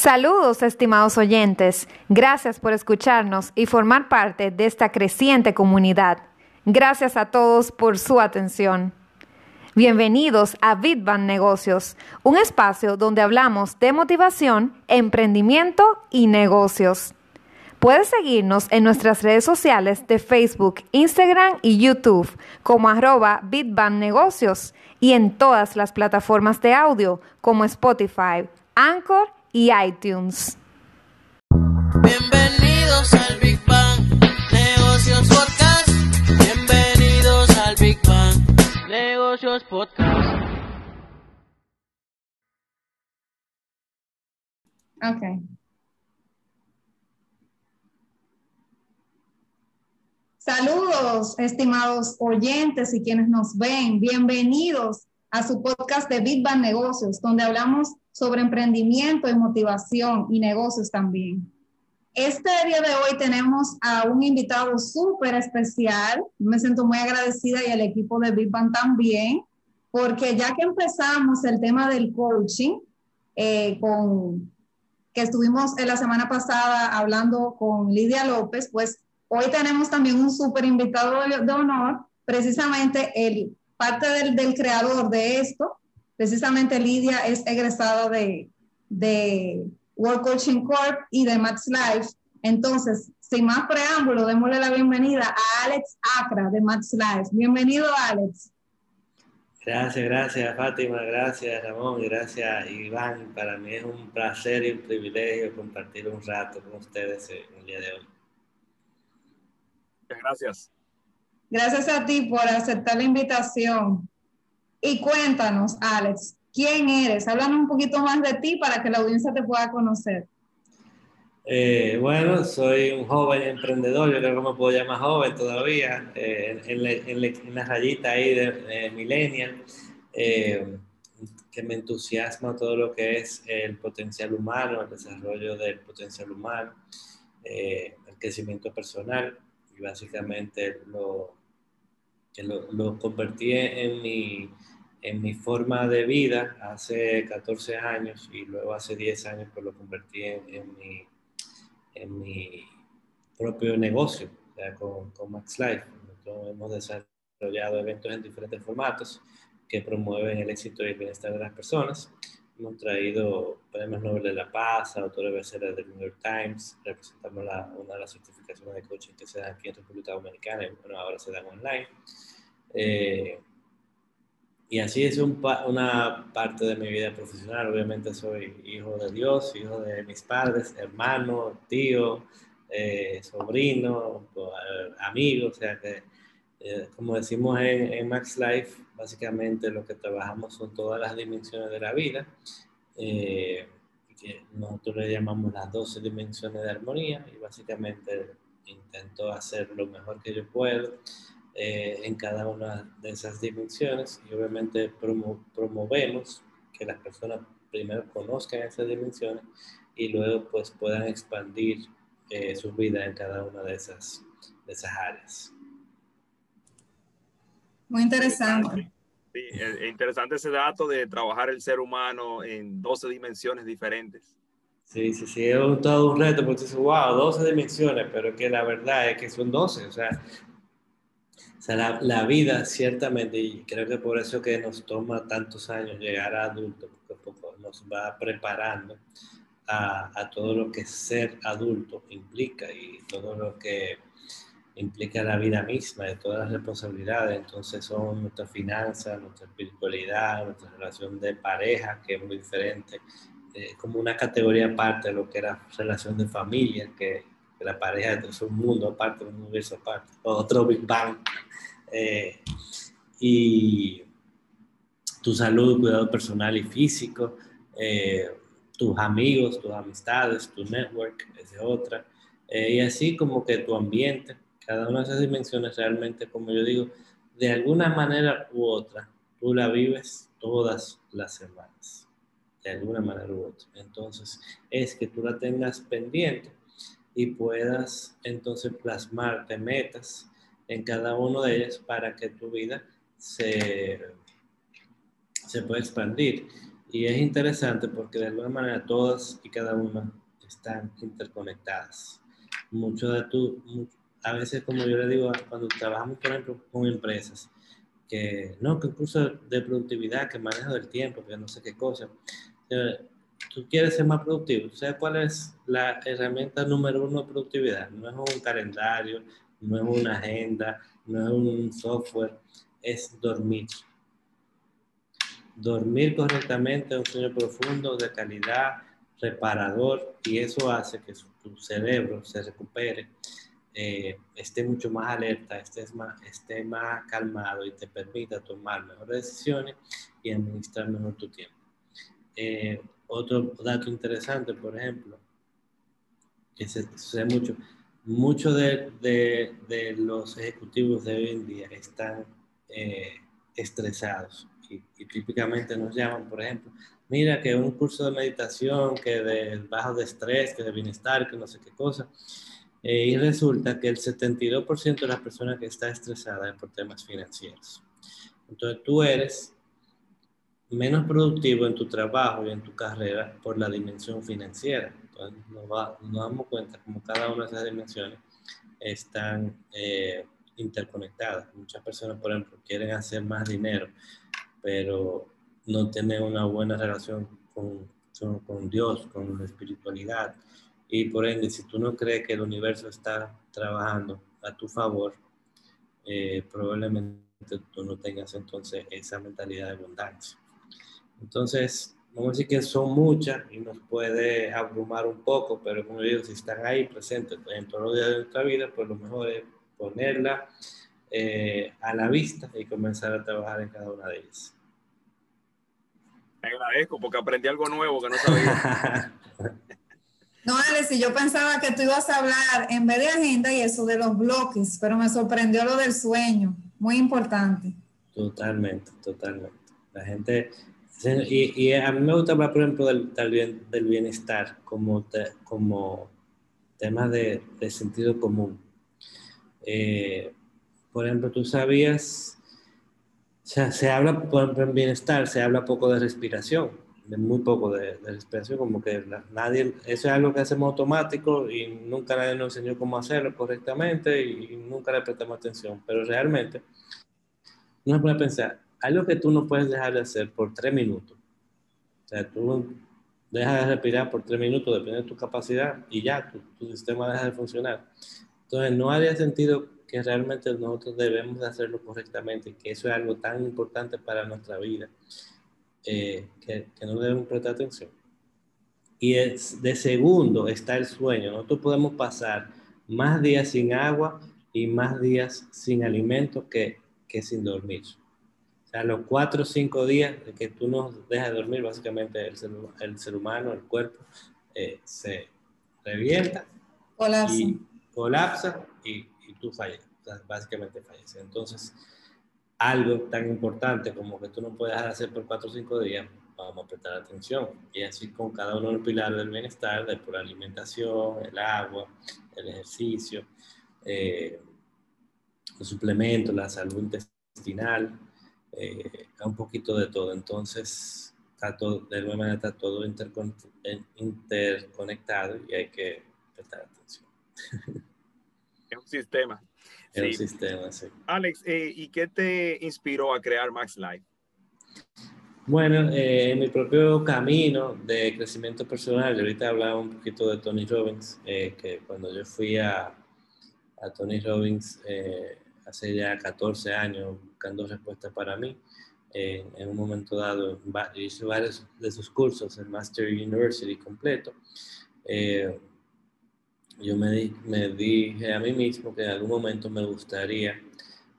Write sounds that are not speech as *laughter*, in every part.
Saludos, estimados oyentes. Gracias por escucharnos y formar parte de esta creciente comunidad. Gracias a todos por su atención. Bienvenidos a Bitban Negocios, un espacio donde hablamos de motivación, emprendimiento y negocios. Puedes seguirnos en nuestras redes sociales de Facebook, Instagram y YouTube como arroba Bitban Negocios y en todas las plataformas de audio como Spotify, Anchor y iTunes. Bienvenidos al Big Bang Negocios Podcast. Bienvenidos al Big Bang Negocios Podcast. Ok. Saludos, estimados oyentes y quienes nos ven. Bienvenidos a su podcast de Big Bang Negocios, donde hablamos sobre emprendimiento y motivación y negocios también. Este día de hoy tenemos a un invitado súper especial. Me siento muy agradecida y al equipo de Big también, porque ya que empezamos el tema del coaching, eh, con, que estuvimos en la semana pasada hablando con Lidia López, pues hoy tenemos también un súper invitado de, de honor, precisamente el parte del, del creador de esto, Precisamente Lidia es egresada de, de World Coaching Corp y de Max Life. Entonces, sin más preámbulo, démosle la bienvenida a Alex Acra de Max Life. Bienvenido, Alex. Gracias, gracias Fátima, gracias Ramón, gracias Iván. Para mí es un placer y un privilegio compartir un rato con ustedes el día de hoy. Gracias. Gracias a ti por aceptar la invitación. Y cuéntanos, Alex, ¿quién eres? Háblanos un poquito más de ti para que la audiencia te pueda conocer. Eh, bueno, soy un joven emprendedor, yo creo que me puedo llamar joven todavía, eh, en, la, en, en, la, rayita ahí de, de millennial, eh, que me entusiasma todo lo que es el potencial humano, el desarrollo del potencial humano, el crecimiento personal y básicamente lo, que lo, lo convertí en mi, en mi forma de vida hace 14 años y luego hace 10 años pues lo convertí en, en, mi, en mi, propio negocio con, con, Max Life. Nosotros hemos desarrollado eventos en diferentes formatos que promueven el éxito y el bienestar de las personas. Hemos traído premios Nobel de la Paz, autores bestsellers del New York Times, representamos la, una de las certificaciones de coaching que se dan aquí en República Dominicana y bueno, ahora se dan online. Eh, y así es un una parte de mi vida profesional. Obviamente soy hijo de Dios, hijo de mis padres, hermano, tío, eh, sobrino, amigo. O sea que, eh, como decimos en, en, Max Life, básicamente lo que trabajamos son todas las dimensiones de la vida. Eh, que nosotros le llamamos las 12 dimensiones de armonía y básicamente intento hacer lo mejor que yo puedo eh, en cada una de esas dimensiones y obviamente promo promovemos que las personas primero conozcan esas dimensiones y luego pues puedan expandir eh, su vida en cada una de esas, de esas áreas. Muy interesante. Sí, es interesante ese dato de trabajar el ser humano en 12 dimensiones diferentes. Sí, sí, sí, es todo un reto porque dices, wow, 12 dimensiones, pero que la verdad es que son 12, o sea, o sea, la, la, vida, ciertamente, y creo que por eso que nos toma tantos años llegar a adulto, porque poco nos va preparando a, a, todo lo que ser adulto implica y todo lo que implica la vida misma, de todas las responsabilidades. Entonces son nuestras finanzas, nuestra espiritualidad, nuestra relación de pareja, que es muy diferente, eh, como una categoría aparte de lo que era relación de familia, que, que la pareja es un mundo aparte, un universo aparte, otro Big Bang. Eh, y tu salud, cuidado personal y físico, eh, tus amigos, tus amistades, tu network, es otra. Eh, y así como que tu ambiente, cada una de esas dimensiones realmente, como yo digo, de alguna manera u otra, tú la vives todas las semanas, de alguna manera u otra. Entonces, es que tú la tengas pendiente y puedas entonces plasmarte metas en cada uno de ellas para que tu vida se, se pueda expandir. Y es interesante porque de alguna manera todas y cada una están interconectadas. Mucho de tu, a veces como yo le digo, cuando trabajamos por ejemplo con empresas, que no, que de productividad, que manejo del tiempo, que no sé qué cosa. Tú quieres ser más productivo. ¿Sabes cuál es la herramienta número uno de productividad? No es un calendario, no es una agenda, no es un software, es dormir. Dormir correctamente, un sueño profundo, de calidad, reparador, y eso hace que tu cerebro se recupere, eh, esté mucho más alerta, estés más, esté más calmado y te permita tomar mejores decisiones y administrar mejor tu tiempo. Eh, otro dato interesante, por ejemplo, que se sucede mucho, muchos de, de, los ejecutivos de hoy en día están eh, estresados y, típicamente nos llaman, por ejemplo, mira que un curso de meditación, que de bajo de estrés, que de bienestar, que no sé qué cosa. Eh, y resulta que el 72% de las personas que está estresada es por temas financieros. Entonces tú eres menos productivo en tu trabajo y en tu carrera por la dimensión financiera. Entonces nos, damos cuenta como cada una de esas dimensiones están eh, interconectadas. Muchas personas, por ejemplo, quieren hacer más dinero, pero no tienen una buena relación con, con Dios, con la espiritualidad. Y por ende, si tú no crees que el universo está trabajando a tu favor, eh, probablemente tú no tengas entonces esa mentalidad de abundancia. Entonces, vamos a decir que son muchas y nos puede abrumar un poco, pero como digo, si están ahí presentes en todos los días de nuestra vida, pues lo mejor es ponerla eh, a la vista y comenzar a trabajar en cada una de ellas. Te agradezco porque aprendí algo nuevo que no sabía. *laughs* no, Alex, yo pensaba que tú ibas a hablar en vez de agenda y eso de los bloques, pero me sorprendió lo del sueño. Muy importante. Totalmente, totalmente. La gente, y, a mí me gusta hablar, por ejemplo, del, bienestar como, como tema de, sentido común. Eh, por ejemplo, tú sabías, o sea, se habla, por ejemplo, en bienestar, se habla poco de respiración, de muy poco de, respiración, como que nadie, eso es algo que hacemos automático y nunca nadie nos enseñó cómo hacerlo correctamente y, nunca le prestamos atención, pero realmente uno se puede pensar, algo que tú no puedes dejar de hacer por tres minutos. O sea, tú dejas de respirar por tres minutos, depende de tu capacidad, y ya, tu, sistema deja de funcionar. Entonces, no haría sentido que realmente nosotros debemos de hacerlo correctamente, que eso es algo tan importante para nuestra vida, eh, que, que, no debemos prestar atención. Y es, de segundo está el sueño. Nosotros podemos pasar más días sin agua y más días sin alimento que, que sin dormir. O sea, los cuatro o cinco días que tú no dejas de dormir, básicamente el ser, el ser humano, el cuerpo, eh, se revienta colapsa. y colapsa y, y tú fallas, o sea, básicamente falleces. Entonces, algo tan importante como que tú no puedes hacer por cuatro o cinco días, vamos a prestar atención. Y así con cada uno de los pilares del bienestar, de la alimentación, el agua, el ejercicio, eh, los suplementos, la salud intestinal, eh, un poquito de todo. Entonces, está todo, de alguna manera está todo interconectado y hay que prestar atención. Es un sistema. Es un sistema, sí. Alex, eh, ¿y qué te inspiró a crear Max Life? Bueno, eh, en mi propio camino de crecimiento personal, ahorita hablaba un poquito de Tony Robbins, que cuando yo fui a, a Tony Robbins, hace ya 14 años buscando respuestas para mí. en un momento dado, hice varios de sus cursos, el Master University completo. Eh, yo me, me dije a mí mismo que en algún momento me gustaría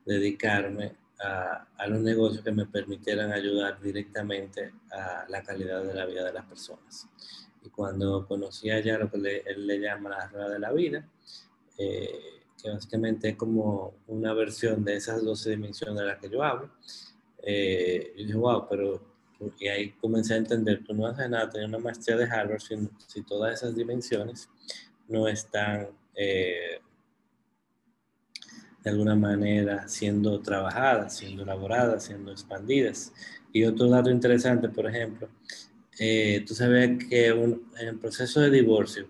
dedicarme a, a, los negocios que me permitieran ayudar directamente a la calidad de la vida de las personas. Y cuando conocí ya lo que él le llama la rueda de la vida, eh, que básicamente es como una versión de esas 12 dimensiones de las que yo hablo. Eh, y dije, wow, pero y ahí comencé a entender, tú no haces nada, tener una maestría de Harvard si, si todas esas dimensiones no están eh, de alguna manera siendo trabajadas, siendo elaboradas, siendo expandidas. Y otro dato interesante, por ejemplo, eh, tú sabes que en el proceso de divorcio,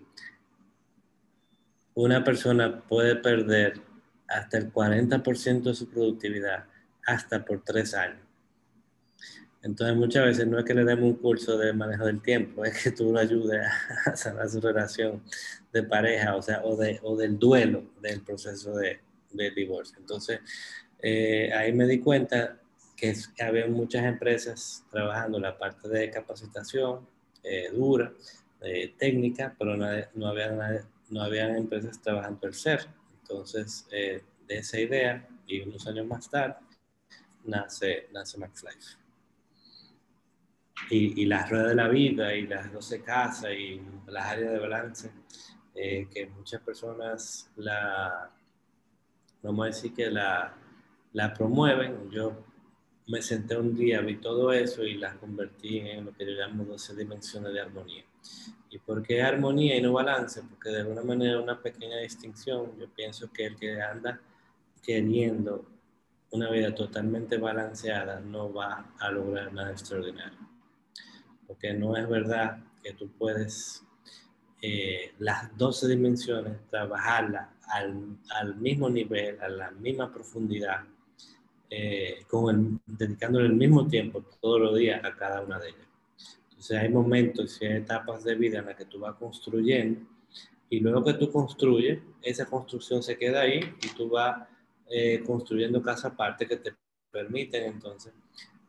una persona puede perder hasta el 40% de su productividad hasta por tres años. Entonces muchas veces no es que le demos un curso de manejo del tiempo, es que tú lo ayudes a *laughs* sanar su relación de pareja, o sea, o, de, o del duelo del proceso de, de divorcio. Entonces, eh, ahí me di cuenta que, había muchas empresas trabajando la parte de capacitación eh, dura, eh, técnica, pero no, no, había, no había empresas trabajando el ser. Entonces, de esa idea, y unos años más tarde, nace, nace MaxLife y, las ruedas de la vida y las 12 casas y las áreas de balance, eh, que muchas personas la, vamos a decir que la promueven. Yo me senté un día, vi todo eso y las convertí en lo que yo llamo 12 dimensiones de armonía. ¿Y por qué armonía y no balance? Porque de alguna manera una pequeña distinción, yo pienso que el que anda queriendo una vida totalmente balanceada no va a lograr nada extraordinario porque no es verdad que tú puedes eh, las 12 dimensiones trabajarlas al, al, mismo nivel, a la misma profundidad, eh, con el, dedicándole el mismo tiempo todos los días a cada una de ellas. Entonces hay momentos y hay etapas de vida en las que tú vas construyendo y luego que tú construyes, esa construcción se queda ahí y tú vas eh, construyendo casa aparte que te permiten entonces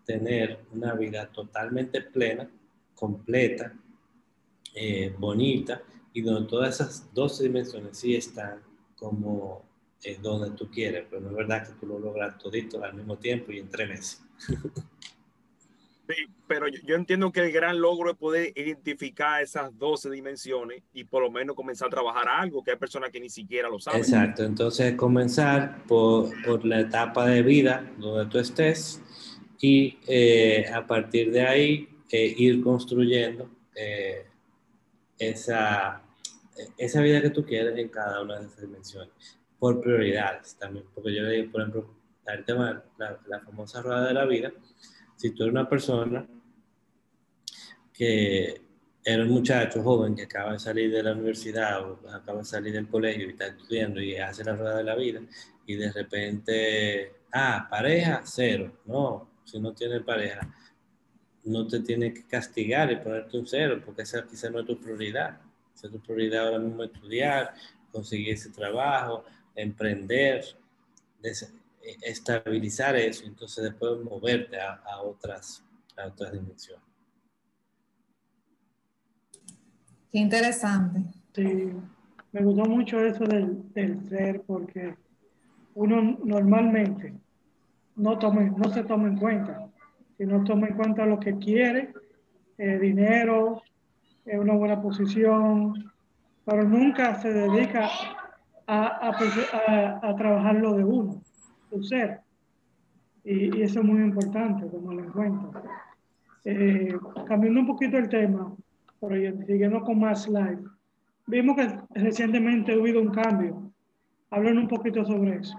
tener una vida totalmente plena completa, eh, bonita, y donde todas esas dos dimensiones sí están como eh, donde tú quieres, pero no es verdad que tú lo logras todito al mismo tiempo y en tres meses. *laughs* Sí, pero yo, yo, entiendo que el gran logro es poder identificar esas 12 dimensiones y por lo menos comenzar a trabajar algo que hay personas que ni siquiera lo saben. Exacto, entonces comenzar por, por la etapa de vida donde tú estés y eh, a partir de ahí ir construyendo eh, esa, esa vida que tú quieres en cada una de esas dimensiones, por prioridades también, porque yo le digo, por ejemplo, el tema, la, la famosa rueda de la vida, si tú eres una persona que era un muchacho joven que acaba de salir de la universidad o acaba de salir del colegio y está estudiando y hace la rueda de la vida y de repente, ah, pareja, cero, no, si no tiene pareja, no te tiene que castigar y ponerte un cero, porque esa quizá no es tu prioridad. Esa es tu prioridad ahora mismo estudiar, conseguir ese trabajo, emprender, estabilizar eso, entonces después moverte a, otras, a otras dimensiones. Qué interesante. Sí, me gustó mucho eso del, del ser, porque uno normalmente no, tome, no se toma en cuenta si no toma en cuenta lo que quiere, eh, dinero, eh, una buena posición, pero nunca se dedica a, a, a, trabajar lo de uno, su ser. Y, eso es muy importante tomarlo en cuenta. Eh, cambiando un poquito el tema, pero siguiendo con más live, vimos que recientemente ha habido un cambio. Hablen un poquito sobre eso.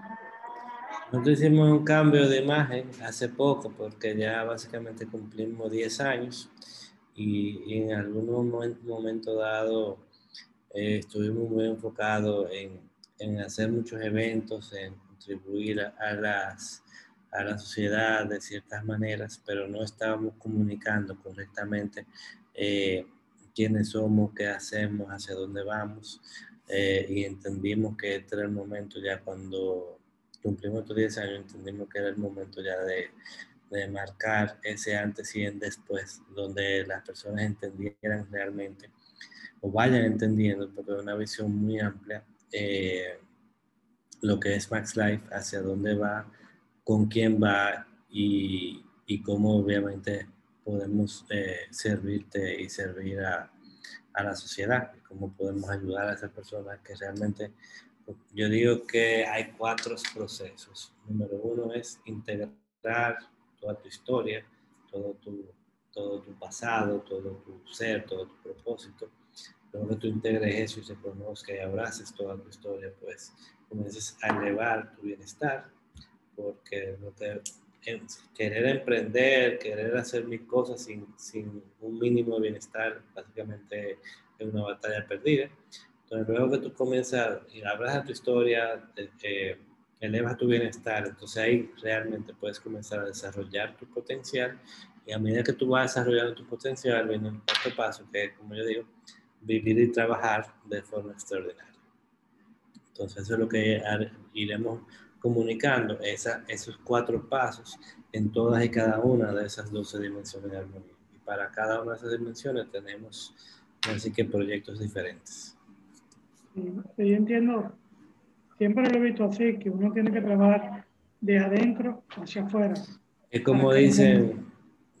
Nosotros hicimos un cambio de imagen hace poco porque ya básicamente cumplimos 10 años y, en algún momento, dado eh, estuvimos muy enfocados en, en, hacer muchos eventos, en contribuir a, las, a la sociedad de ciertas maneras, pero no estábamos comunicando correctamente eh, quiénes somos, qué hacemos, hacia dónde vamos. Eh, y entendimos que este era el momento ya cuando cumplimos estos 10 años, entendimos que era el momento ya de, de marcar ese antes y en después, donde las personas entendieran realmente o vayan entendiendo, porque es una visión muy amplia, eh, lo que es Max Life, hacia dónde va, con quién va y, y cómo obviamente podemos eh, servirte y servir a, a la sociedad, cómo podemos ayudar a esas personas que realmente yo digo que hay cuatro procesos. Número uno es integrar toda tu historia, todo tu, todo tu pasado, todo tu ser, todo tu propósito. Luego que tú integres eso y se conozca y abraces toda tu historia, pues comiences a elevar tu bienestar, porque no te, querer emprender, querer hacer mis cosas sin, sin un mínimo de bienestar, básicamente es una batalla perdida. Entonces, luego que tú comienzas y de tu historia, eh, elevas tu bienestar, entonces ahí realmente puedes comenzar a desarrollar tu potencial y a medida que tú vas desarrollando tu potencial, viene el cuarto paso, que como yo digo, vivir y trabajar de forma extraordinaria. Entonces, eso es lo que iremos comunicando, esa, esos cuatro pasos en todas y cada una de esas 12 dimensiones de armonía. Y para cada una de esas dimensiones tenemos así que proyectos diferentes. Yo entiendo, siempre lo he visto así, que uno tiene que trabajar de adentro hacia afuera. Es como dicen,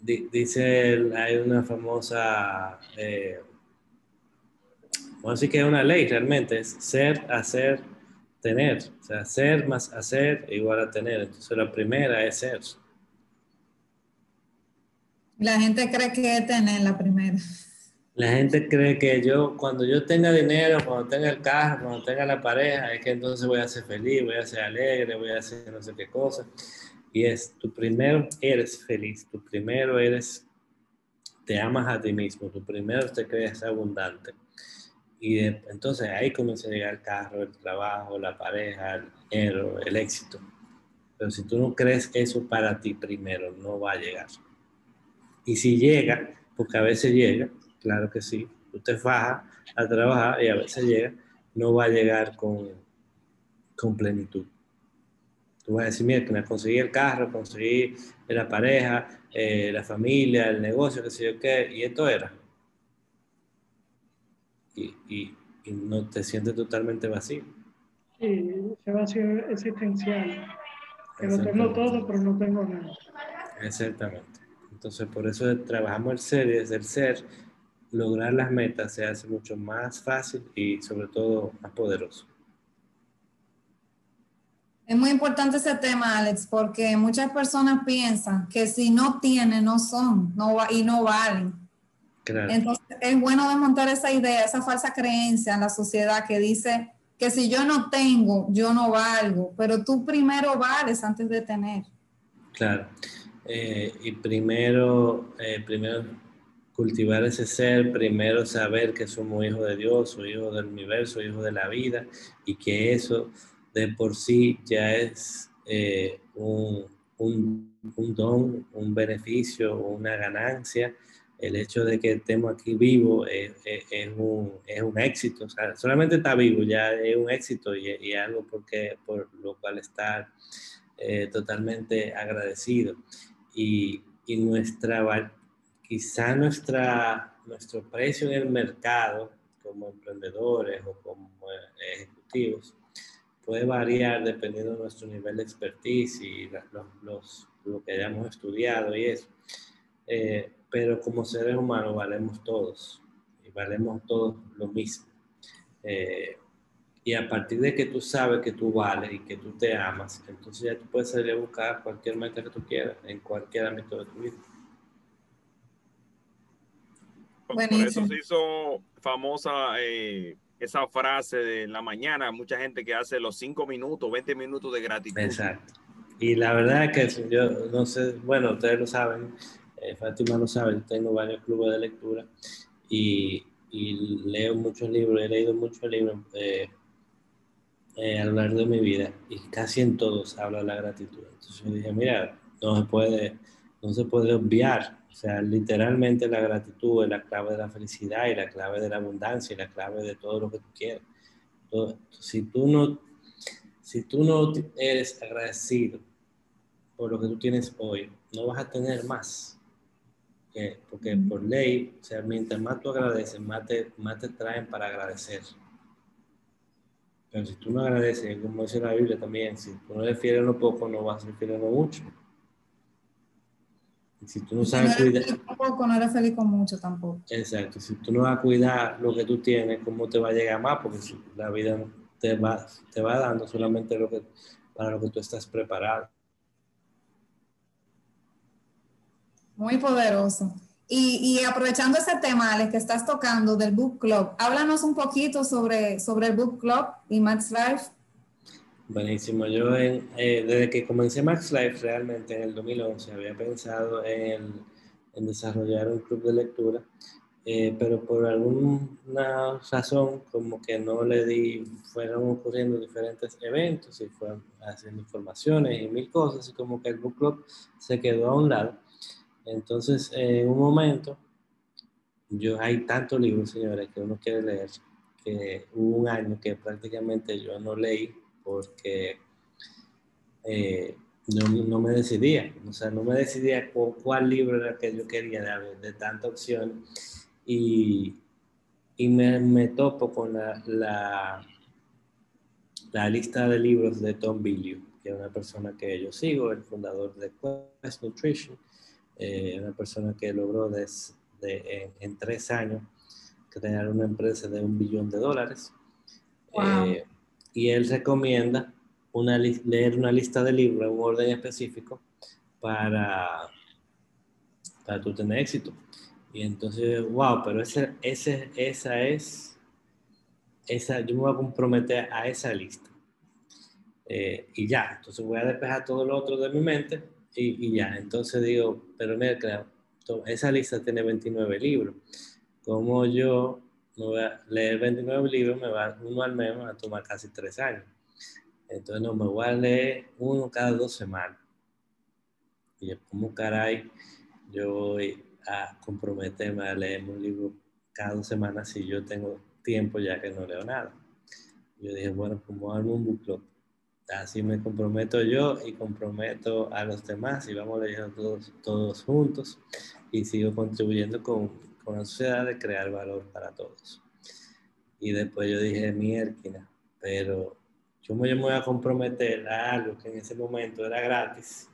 dice, hay una famosa, eh, bueno, sí que es una ley realmente, es ser, hacer, tener. O sea, ser más hacer igual a tener. Entonces la primera es ser. La gente cree que es tener la primera. La gente cree que yo, cuando yo tenga dinero, cuando tenga el carro, cuando tenga la pareja, es que entonces voy a ser feliz, voy a ser alegre, voy a hacer no sé qué cosa. Y es, tu primero eres feliz, tu primero eres, te amas a ti mismo, tu primero te crees abundante. Y entonces ahí comienza a llegar el carro, el trabajo, la pareja, el dinero, el éxito. Pero si tú no crees eso para ti primero, no va a llegar. Y si llega, porque a veces llega, claro que sí, usted faja a trabajar y a veces llega, no va a llegar con, con plenitud. Tú vas a decir, mira, que me conseguí el carro, conseguí la pareja, eh, la familia, el negocio, qué sé yo qué, y esto era y, no te sientes totalmente vacío. Sí, ese vacío existencial. Que lo tengo todo, pero no tengo nada. Exactamente. Entonces, por eso trabajamos el ser y desde el ser, lograr las metas se hace mucho más fácil y sobre todo más poderoso. Es muy importante ese tema, Alex, porque muchas personas piensan que si no tienen, no son no y no valen. Entonces, es bueno desmontar esa idea, esa falsa creencia en la sociedad que dice que si yo no tengo, yo no valgo, pero tú primero vales antes de tener. Claro. Eh, y primero, eh, primero cultivar ese ser, primero saber que somos hijos de Dios, o hijos del universo, hijos de la vida, y que eso de por sí ya es eh, un, un, don, un beneficio, una ganancia el hecho de que estemos aquí vivos es, un, es, un, éxito. Solamente está vivo ya es un éxito y, y algo porque, por lo cual estar eh, totalmente agradecido. Y, y, nuestra, quizá nuestra, nuestro precio en el mercado como emprendedores o como eh, ejecutivos puede variar dependiendo de nuestro nivel de expertise y los, los, lo que hayamos estudiado y eso. Eh, pero como seres humanos valemos todos y valemos todos lo mismo. Eh, y a partir de que tú sabes que tú vales y que tú te amas, entonces ya tú puedes salir a buscar cualquier meta que tú quieras en cualquier ámbito de tu vida. Por, eso se hizo famosa eh, esa frase de la mañana, mucha gente que hace los 5 minutos, 20 minutos de gratitud. Exacto. Y la verdad es que yo no sé, bueno, ustedes lo saben, eh, Fátima lo sabe, tengo varios clubes de lectura y, y leo muchos libros, he leído muchos libros eh, eh, a lo largo de mi vida y casi en todos habla de la gratitud. Entonces yo dije, mira, no se puede, no se puede obviar. O sea, literalmente la gratitud es la clave de la felicidad y la clave de la abundancia y la clave de todo lo que tú quieres. si tú no, si tú no eres agradecido por lo que tú tienes hoy, no vas a tener más porque por ley, o sea, mientras más tú agradeces, más te, más te traen para agradecer. Pero si tú no agradeces, como dice la Biblia también, si tú no eres fiel en lo poco, no vas a ser fiel en lo mucho. Y si tú no sabes cuidar... poco, no eres feliz con mucho tampoco. Exacto. Si tú no vas a cuidar lo que tú tienes, ¿cómo te va a llegar más? Porque la vida te va, te va dando solamente lo que, para lo que tú estás preparado. Muy poderoso. Y, aprovechando ese tema, Alex, que estás tocando del Book Club, háblanos un poquito sobre, sobre el Book Club y Max Life. Buenísimo. Yo en, eh, desde que comencé Max Life realmente en el 2011 había pensado en, en desarrollar un club de lectura, eh, pero por alguna razón como que no le di, fueron ocurriendo diferentes eventos y fueron haciendo informaciones y mil cosas y como que el book club se quedó a un lado. Entonces en un momento, yo hay tantos libros, señores, que uno quiere leer, que hubo un año que prácticamente yo no leí porque eh, no, me decidía, o sea, no me decidía cuál libro era que yo quería de, de tanta opción y, y me, me, topo con la, la, la, lista de libros de Tom Billieu, que es una persona que yo sigo, el fundador de Quest Nutrition, eh, una persona que logró de, en, en, tres años crear una empresa de un billón de dólares. Wow. Eh, y él recomienda leer una lista de libros en un orden específico para, para tú tener éxito. Y entonces, wow, pero ese, ese, esa es, esa, yo me voy a comprometer a esa lista. Eh, y ya, entonces voy a despejar todo lo otro de mi mente y, y ya. Entonces digo, pero mira, claro, esa lista tiene 29 libros. Como yo me voy a leer 29 libros, me va uno al mes, me va a tomar casi tres años. Entonces, no, me voy a leer uno cada dos semanas. Y yo, ¿cómo caray yo voy a comprometerme a leer un libro cada dos semanas si yo tengo tiempo ya que no leo nada? Yo dije, bueno, pues hago un book club. Así me comprometo yo y comprometo a los demás y vamos leyendo todos, todos juntos y sigo contribuyendo con, con la sociedad de crear valor para todos. Y después yo dije, mierda, pero yo me voy a comprometer a algo que en ese momento era gratis,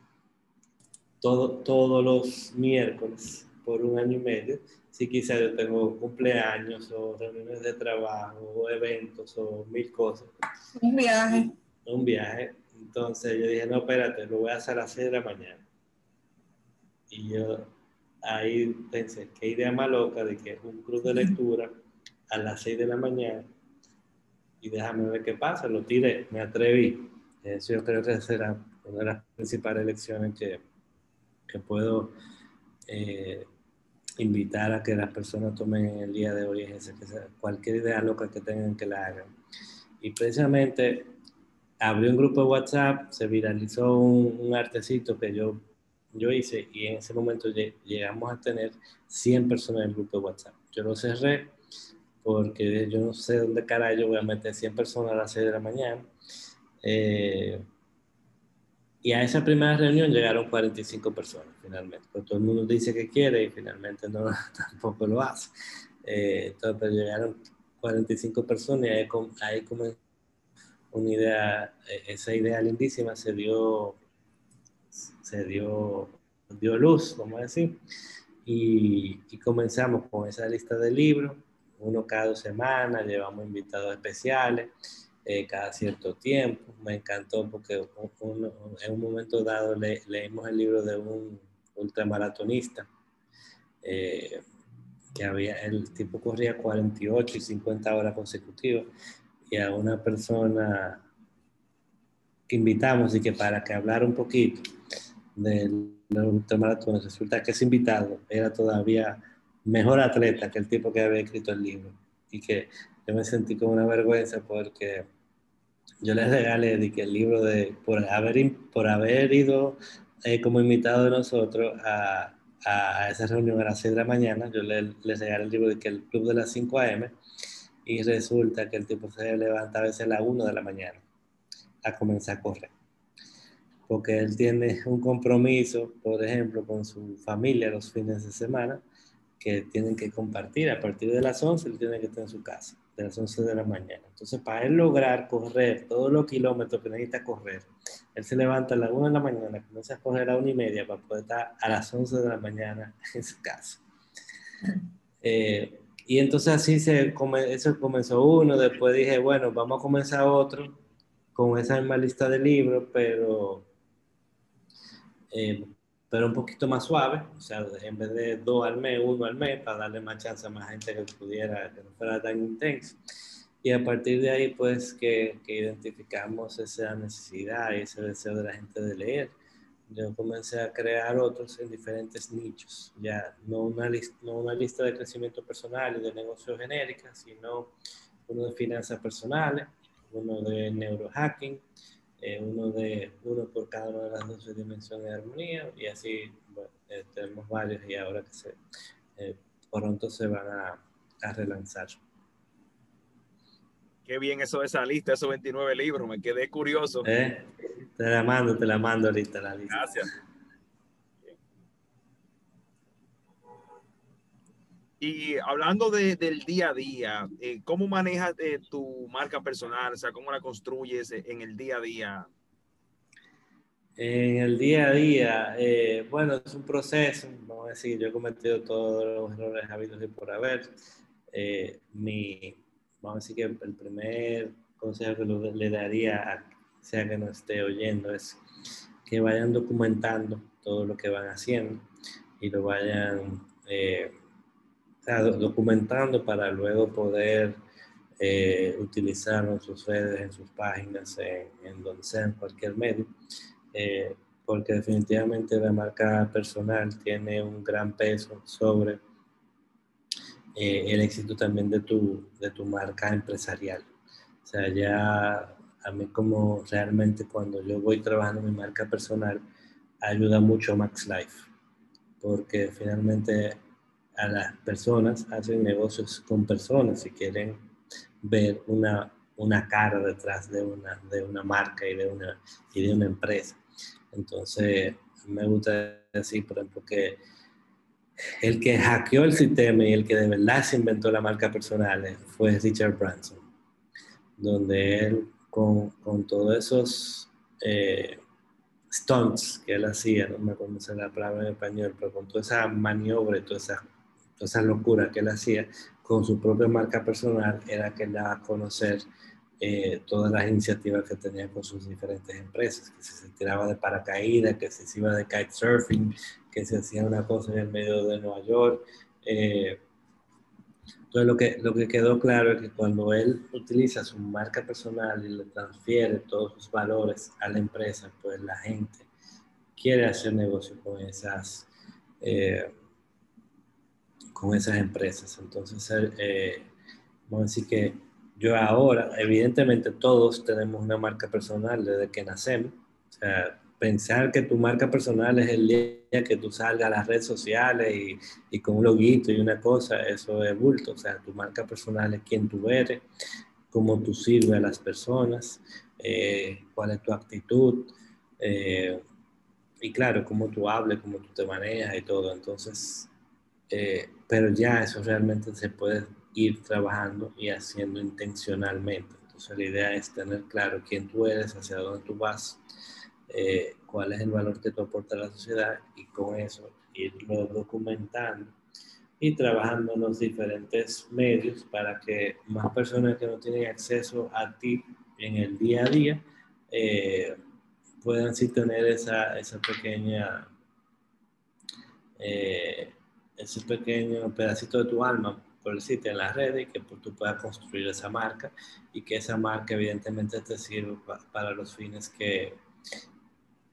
todo, todos los miércoles por un año y medio. Si quizá yo tengo cumpleaños o reuniones de trabajo o eventos o mil cosas. Un viaje. Un viaje. Entonces yo dije, no, espérate, lo voy a hacer a las 6 de la mañana. Y yo ahí pensé, qué idea más loca de que un club de lectura a las 6 de la mañana y déjame ver qué pasa, lo tiré, me atreví. Eso yo creo que será una de las principales lecciones que, que puedo eh, invitar a que las personas tomen en el día de hoy, es ese, que sea, cualquier idea loca que tengan que la hagan. Y precisamente abrió un grupo de WhatsApp, se viralizó un, un artecito que yo yo hice y en ese momento llegamos a tener 100 personas en el grupo de WhatsApp. Yo lo cerré porque yo no sé dónde carajo voy a meter 100 personas a las 6 de la mañana. Eh, y a esa primera reunión llegaron 45 personas finalmente. Pues todo el mundo dice que quiere y finalmente no, *laughs* tampoco lo hace. Eh, entonces llegaron 45 personas y ahí, ahí como una idea, e, esa idea lindísima se dio se dio, dio luz, vamos a decir, y, y, comenzamos con esa lista de libros, uno cada dos semanas, llevamos invitados especiales eh, cada cierto tiempo. Me encantó porque en un momento dado le, leímos el libro de un ultramaratonista. Eh, que había, el tipo corría 48 y 50 horas consecutivas y a una persona que invitamos y que para que hablara un poquito del, ultramaratón, resulta que ese invitado era todavía mejor atleta que el tipo que había escrito el libro. Y que yo me sentí con una vergüenza porque yo les regalé de que el libro de, por haber, por haber ido eh, como invitado de nosotros a, a, esa reunión a las 6 de la mañana, yo les, les regalé el libro de que el club de las 5 a.m. y resulta que el tipo se levanta a veces a las 1 de la mañana a comenzar a correr porque él tiene un compromiso, por ejemplo, con su familia los fines de semana, que tienen que compartir. A partir de las 11, él tiene que estar en su casa, de las 11 de la mañana. Entonces, para él lograr correr todos los kilómetros que necesita correr, él se levanta a las 1 de la mañana, comienza a correr a una y media para poder estar a las 11 de la mañana *laughs* en su casa. Eh, y entonces así se, eso comenzó uno, después dije, bueno, vamos a comenzar otro con esa misma lista de libros, pero eh, pero un poquito más suave, o sea, en vez de dos al mes, uno al mes, para darle más chance a más gente que pudiera, que no fuera tan intenso. y a partir de ahí pues que, que identificamos esa necesidad y ese deseo de la gente de leer yo comencé a crear otros en diferentes nichos, ya no una, lista, no una lista de crecimiento personal y de negocios genéricas, sino uno de finanzas personales, uno de neurohacking, eh, uno, de, uno por cada una de las 12 dimensiones de armonía y así eh, tenemos varios y ahora que se, eh, pronto se van a, a relanzar. Qué bien eso de esa lista, esos 29 libros, me quedé curioso. Te la mando, te la mando ahorita la lista. Gracias. Y hablando de, del día a día, eh, ¿cómo manejas eh, tu marca personal? O sea, ¿cómo la construyes en el día a día? En el día a día, eh, bueno, es un proceso, vamos a decir, yo he cometido todos los errores habidos y por haber. Eh, mi, vamos a decir que el primer consejo que le daría a sea que nos esté oyendo es que vayan documentando todo lo que van haciendo y lo vayan eh, documentando para luego poder eh, utilizarlo en sus redes, en sus páginas, en, donde sea, en cualquier medio, eh, porque definitivamente la marca personal tiene un gran peso sobre el éxito también de tu, de tu marca empresarial. O sea, ya a mí como realmente cuando yo voy trabajando mi marca personal, ayuda mucho Max Life, porque finalmente a las personas hacen negocios con personas y quieren ver una, una cara detrás de una, de una marca y de una, y de una empresa. Entonces, me gusta decir, por ejemplo, que el que hackeó el sistema y el que de verdad se inventó la marca personal fue Richard Branson, donde él con, con todos esos eh, stunts que él hacía, no me acuerdo la palabra en español, pero con toda esa maniobra y toda esa, toda esa locura que él hacía con su propia marca personal, era que él daba a conocer eh, todas las iniciativas que tenía con sus diferentes empresas, que se tiraba de paracaídas, que se iba de kitesurfing, que se hacía una cosa en el medio de Nueva York. Eh, entonces lo que, lo que quedó claro es que cuando él utiliza su marca personal y le transfiere todos sus valores a la empresa, pues la gente quiere hacer negocio con esas, eh, con esas empresas. Entonces, eh, vamos a decir que yo ahora, evidentemente todos tenemos una marca personal desde que nacemos. O sea, pensar que tu marca personal es el día que tú salgas a las redes sociales y, y, con un loguito y una cosa, eso es bulto. O sea, tu marca personal es quién tú eres, cómo tú sirves a las personas, eh, cuál es tu actitud, eh, y claro, cómo tú hables, cómo tú te manejas y todo. Entonces, eh, pero ya eso realmente se puede ir trabajando y haciendo intencionalmente. Entonces, la idea es tener claro quién tú eres, hacia dónde tú vas eh, cuál es el valor que tú aportas a la sociedad y con eso irlo documentando y trabajando en los diferentes medios para que más personas que no tienen acceso a ti en el día a día eh, puedan sí tener esa, esa pequeña eh, ese pequeño pedacito de tu alma por el en las redes y que tú puedas construir esa marca y que esa marca evidentemente te sirva para los fines que,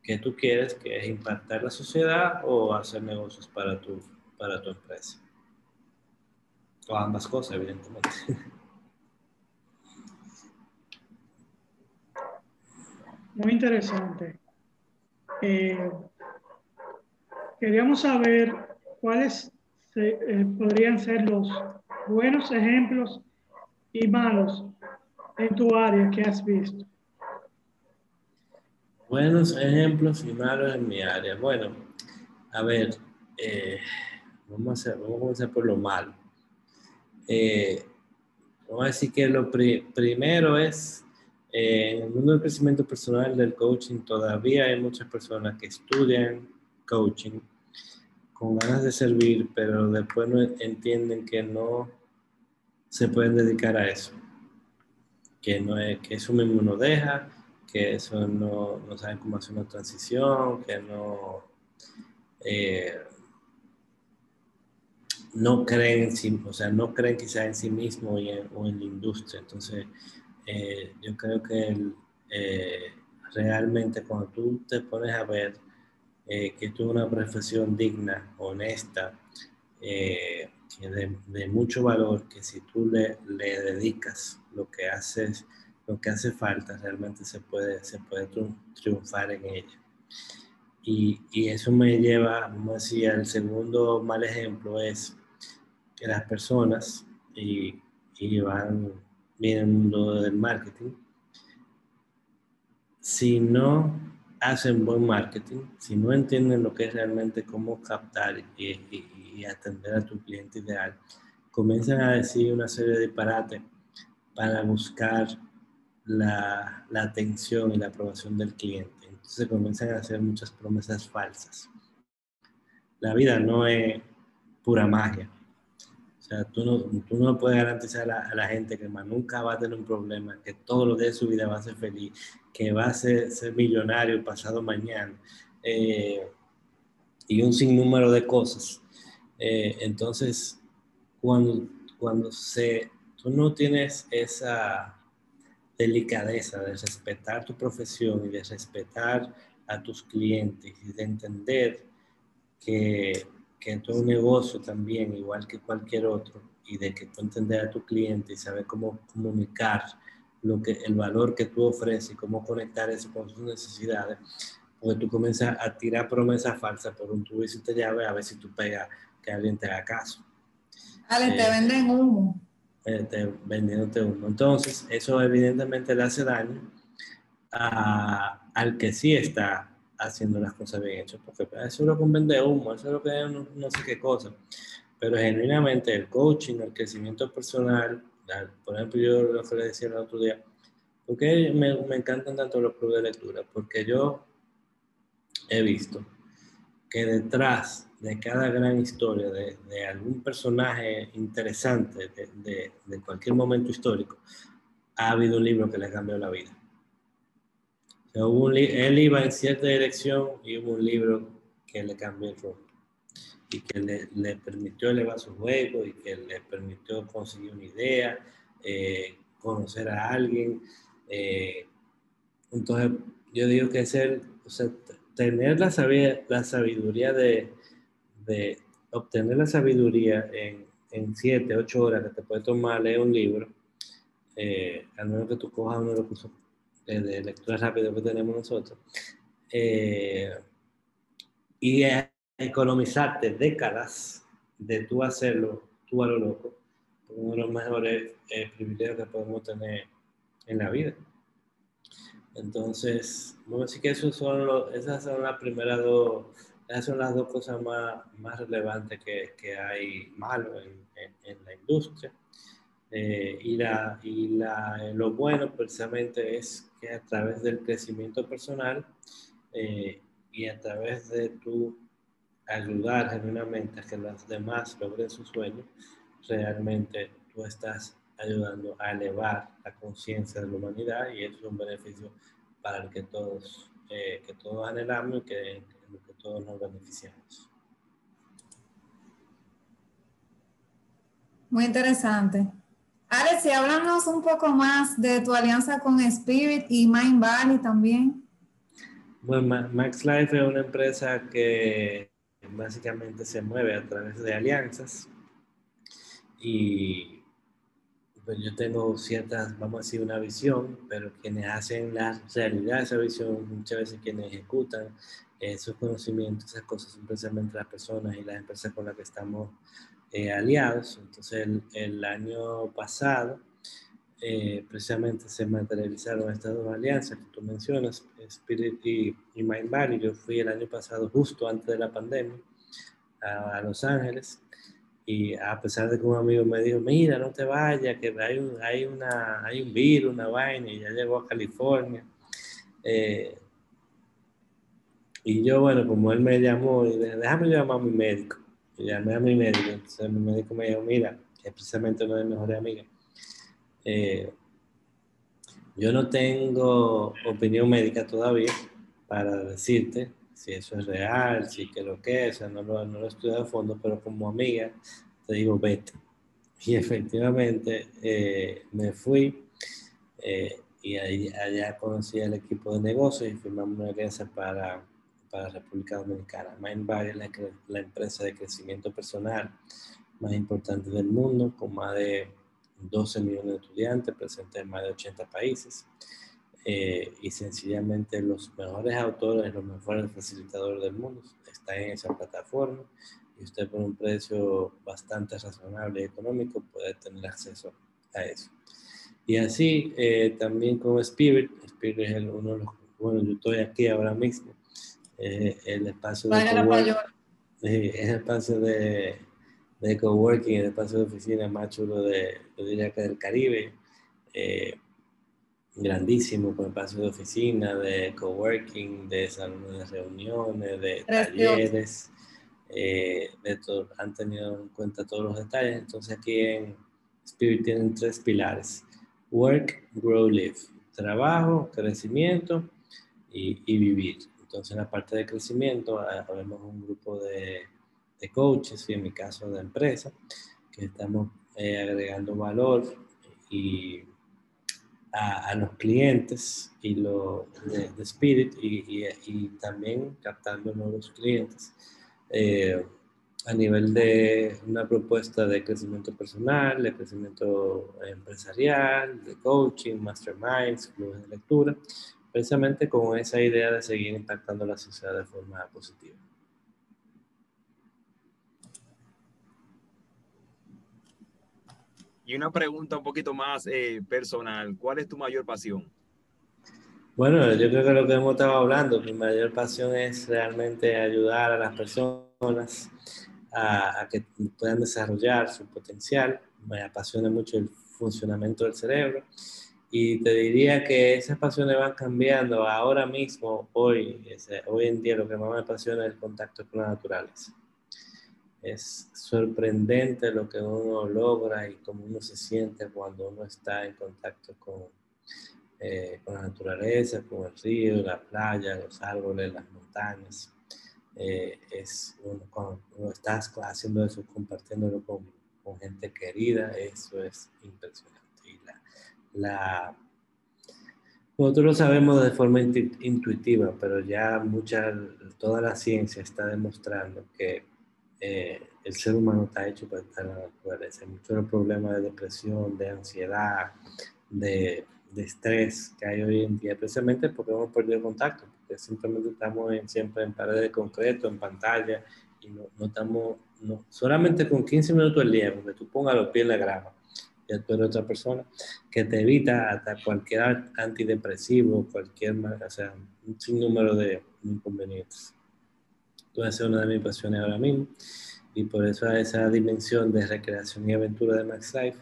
que tú quieres, que es impactar la sociedad o hacer negocios para tu, para tu empresa. O ambas cosas, evidentemente. *laughs* Muy interesante. Eh, queríamos saber cuáles eh, podrían ser los buenos ejemplos y malos en tu área que has visto buenos ejemplos y malos en mi área. Bueno, a ver, eh, vamos, a vamos comenzar por lo malo. Eh, vamos a decir que lo primero es, eh, en el mundo del crecimiento personal, del coaching, todavía hay muchas personas que estudian coaching con ganas de servir, pero después no entienden que no se pueden dedicar a eso. Que, no es, que eso mismo no deja, que eso no, no saben cómo hacer una transición, que no, eh, no creen en sí, o sea, no creen quizá en sí mismo o en la industria. Entonces, eh, yo creo que eh, realmente cuando tú te pones a ver eh, que tú una profesión digna, honesta, que de, de, mucho valor, que si tú le, le, dedicas lo que haces, lo que hace falta, realmente se puede, se puede triunfar en ella. Y, y, eso me lleva, como decía, el segundo mal ejemplo es que las personas, y, y van, vienen el mundo del marketing, si no hacen buen marketing, si no entienden lo que es realmente cómo captar y, y, atender a tu cliente ideal, comienzan a decir una serie de disparates para buscar la, la atención y la aprobación del cliente. Entonces comienzan a hacer muchas promesas falsas. La vida no es pura magia. O sea, tú no, tú no puedes garantizar a, la gente que más nunca va a tener un problema, que todos los días de su vida va a ser feliz, que va a ser, millonario pasado mañana, eh, y un sinnúmero de cosas. Eh, entonces, cuando, cuando se, tú no tienes esa delicadeza de respetar tu profesión y de respetar a tus clientes y de entender que que en todo negocio también, igual que cualquier otro, y de que tú entender a tu cliente y saber cómo comunicar lo que, el valor que tú ofreces y cómo conectar eso con sus necesidades, porque tú comienzas a tirar promesas falsas por un tubo y si te llave a ver si tú pegas que alguien te haga caso. Ale, te venden humo. Eh, te, vendiéndote humo. Entonces, eso evidentemente le hace daño a, al que sí está haciendo las cosas bien hechas, porque eso es lo que vende humo, eso es lo que no, no, sé qué cosa. Pero genuinamente el coaching, el crecimiento personal, por ejemplo, yo lo que le decía el otro día, porque me, me encantan tanto los clubes de lectura, porque yo he visto que detrás de cada gran historia, de, algún personaje interesante de, cualquier momento histórico, ha habido un libro que le cambió la vida él iba en cierta dirección y hubo un libro que le cambió el rumbo y que le, permitió elevar su juego y que le permitió conseguir una idea, eh, conocer a alguien. Eh, entonces, yo digo que es o sea, tener la, sabiduría, la sabiduría de, de, obtener la sabiduría en, en siete, ocho horas que te puede tomar leer un libro, eh, al menos que tú cojas uno de los cursos de lectura rápida que tenemos nosotros, eh, y economizarte décadas de tú hacerlo, tú a lo loco, uno de los mejores eh, privilegios que podemos tener en la vida. Entonces, vamos a decir que esos son esas son las primeras dos, esas son las dos cosas más, más relevantes que, que hay malo en, en, la industria. Eh, y la, y la, lo bueno precisamente es que a través del crecimiento personal eh, y a través de tu ayudar genuinamente a que los demás logren sus sueños, realmente tú estás ayudando a elevar la conciencia de la humanidad y eso es un beneficio para el que todos, eh, que todos anhelamos y que, que todos nos beneficiamos. Muy interesante. Alex, y háblanos un poco más de tu alianza con Spirit y Mind Valley también. Bueno, Max Life es una empresa que básicamente se mueve a través de alianzas y pues yo tengo ciertas, vamos a decir, una visión, pero quienes hacen la realidad de esa visión, muchas veces quienes ejecutan esos conocimientos, esas cosas son precisamente las personas y las empresas con las que estamos eh, aliados. Entonces el, año pasado eh, precisamente se materializaron estas dos alianzas que tú mencionas, Spirit y, y Mind Valley. Yo fui el año pasado justo antes de la pandemia a, Los Ángeles y a pesar de que un amigo me dijo, mira, no te vayas, que hay un, hay una, hay un virus, una vaina, y ya llegó a California. Eh, y yo, bueno, como él me llamó, déjame llamar a mi médico llamé a mi médico, entonces mi médico me dijo, mira, es precisamente una de mis mejores amigas, eh, yo no tengo opinión médica todavía para decirte si eso es real, si que lo que es, no lo, no lo he a fondo, pero como amiga te digo, vete. Y *laughs* efectivamente eh, me fui eh, y ahí, allá conocí al equipo de negocios y firmamos una alianza para, para República Dominicana. Mindbody es la, la empresa de crecimiento personal más importante del mundo, con más de 12 millones de estudiantes presentes en más de 80 países. Eh, y sencillamente los mejores autores, los mejores facilitadores del mundo están en esa plataforma y usted por un precio bastante razonable y económico puede tener acceso a eso. Y así eh, también con Spirit, Spirit es uno de los, bueno, yo estoy aquí ahora mismo, eh, el espacio de es el espacio de, de coworking, el espacio de oficina más chulo de, yo diría que del Caribe. Eh, grandísimo, con espacio de oficina, de coworking, de salones de reuniones, de talleres, eh, de todo, han tenido en cuenta todos los detalles. Entonces aquí en Spirit tienen tres pilares, work, grow, live, trabajo, crecimiento y, y vivir. Entonces en la parte de crecimiento habemos un grupo de, coaches y en mi caso de empresa que estamos eh, agregando valor y a, los clientes y lo de, Spirit y, y, también captando nuevos clientes. Eh, a nivel de una propuesta de crecimiento personal, de crecimiento empresarial, de coaching, masterminds, clubes de lectura, precisamente con esa idea de seguir impactando la sociedad de forma positiva. Y una pregunta un poquito más eh, personal, ¿cuál es tu mayor pasión? Bueno, yo creo que lo que hemos estado hablando, mi mayor pasión es realmente ayudar a las personas a, a que puedan desarrollar su potencial. Me apasiona mucho el funcionamiento del cerebro y te diría que esas pasiones van cambiando ahora mismo, hoy, hoy en día lo que más me apasiona es el contacto con la naturaleza es sorprendente lo que uno logra y cómo uno se siente cuando uno está en contacto con, eh, con la naturaleza, con el río, la playa, los árboles, las montañas. Eh, es cuando uno estás haciendo eso, compartiéndolo con, con, gente querida, eso es impresionante. La, nosotros sabemos de forma intuitiva, pero ya mucha, toda la ciencia está demostrando que eh, el ser humano está hecho para estar en la naturaleza. Muchos problemas de depresión, de ansiedad, de, de, estrés que hay hoy en día, precisamente porque hemos perdido contacto, porque simplemente estamos siempre en paredes de concreto, en pantalla, y no, estamos, no, solamente con 15 minutos al día, porque tú pongas los pies en la grama, ya tú eres otra persona, que te evita hasta cualquier antidepresivo, cualquier, o sea, un sinnúmero de inconvenientes puede ser una de mis pasiones ahora mismo. Y por eso a esa dimensión de recreación y aventura de Max Life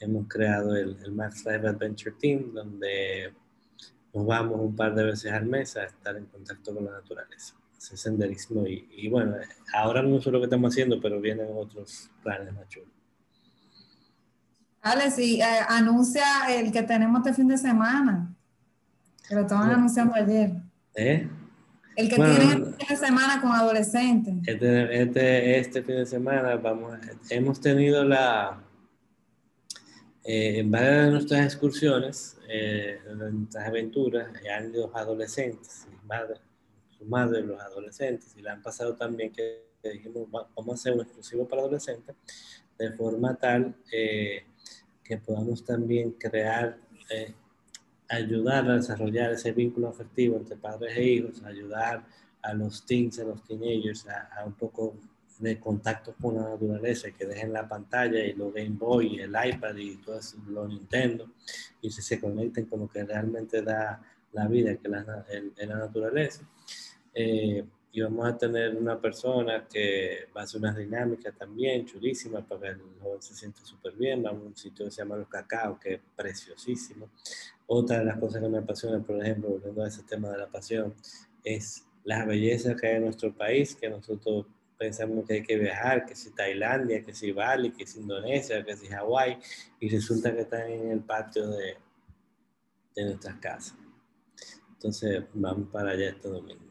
hemos creado el, el Max Life Adventure Team, donde nos vamos un par de veces al mes a estar en contacto con la naturaleza, senderismo y, y bueno, ahora no es lo que estamos haciendo, pero vienen otros planes más chulos. Alex, y eh, anuncia el que tenemos este fin de semana, que lo estaban anunciando ayer. ¿Eh? El que tiene este fin de semana con adolescentes. Este, este, este, fin de semana vamos, hemos tenido la, eh, en varias de nuestras excursiones, eh, nuestras aventuras, han ido adolescentes, madre, su madre, los adolescentes, y le han pasado también que, dijimos, vamos a hacer un exclusivo para adolescentes, de forma tal eh, que podamos también crear ayudar a desarrollar ese vínculo afectivo entre padres e hijos, ayudar a los teens, a los teenagers a, un poco de contacto con la naturaleza, que dejen la pantalla y lo Game Boy, el iPad y todo eso, lo Nintendo, y si se conecten con lo que realmente da la vida, que es la, naturaleza. Eh, y vamos a tener una persona que va a hacer unas dinámicas también chulísimas para que el joven se sienta súper bien. Vamos a un sitio que se llama Los Cacao, que es preciosísimo. Otra de las cosas que me apasiona, por ejemplo, volviendo a ese tema de la pasión, es la belleza que hay en nuestro país, que nosotros pensamos que hay que viajar, que si Tailandia, que si Bali, que si Indonesia, que si Hawái, y resulta que están en el patio de, de nuestras casas. Entonces vamos para allá este domingo.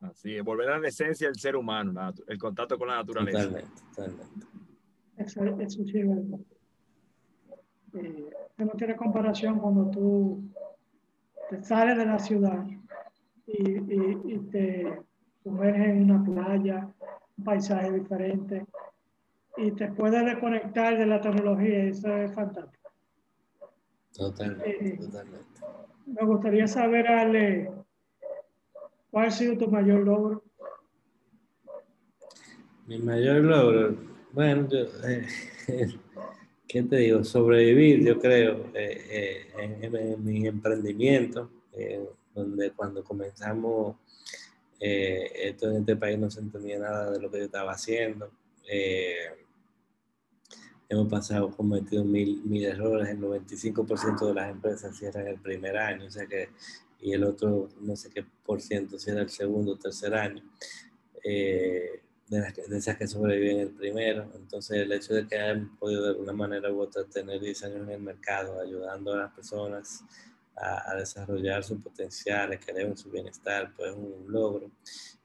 Así es, volver a la esencia del ser humano, la- el contacto con la naturaleza. Totalmente, totalmente. Eso, eso sí es verdad. Eh, no tiene comparación cuando tú te sales de la ciudad y, y- y te sumerges en una playa, un paisaje diferente y te puedes desconectar de la tecnología, eso es fantástico. Totalmente, Eh, totalmente. Me gustaría saber, Ale, ¿cuál ha sido tu mayor logro? Mi mayor logro, bueno, yo, eh, *laughs* ¿qué te digo? Sobrevivir, yo creo, eh, eh, en, mi emprendimiento, donde cuando comenzamos esto en este país no se entendía nada de lo que yo estaba haciendo. Hemos pasado, cometido mil, mil errores, el 95% de las empresas cierran el primer año, o sea que, y el otro, no sé qué por ciento cierra el segundo o tercer año. Eh, de, las de esas que sobreviven el primero. Entonces, el hecho de que hayan podido de alguna manera u otra tener 10 años en el mercado, ayudando a las personas a, desarrollar su potencial, a que eleven su bienestar, pues es un logro.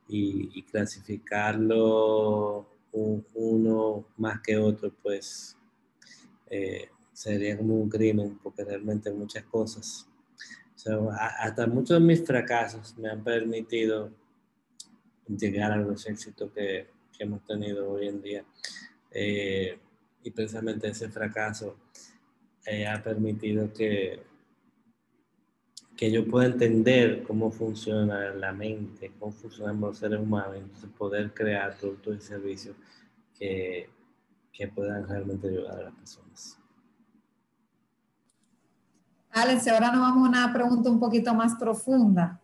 Y, clasificarlo un- uno más que otro, pues eh, sería como un crimen, porque realmente muchas cosas, o sea, a- hasta muchos de mis fracasos me han permitido llegar a los éxitos que, que hemos tenido hoy en día. Eh, y precisamente ese fracaso eh, ha permitido que, que yo pueda entender cómo funciona la mente, cómo funcionan los seres humanos, y entonces poder crear productos y servicios que, que puedan realmente ayudar a las personas. Alex, ahora nos vamos a una pregunta un poquito más profunda.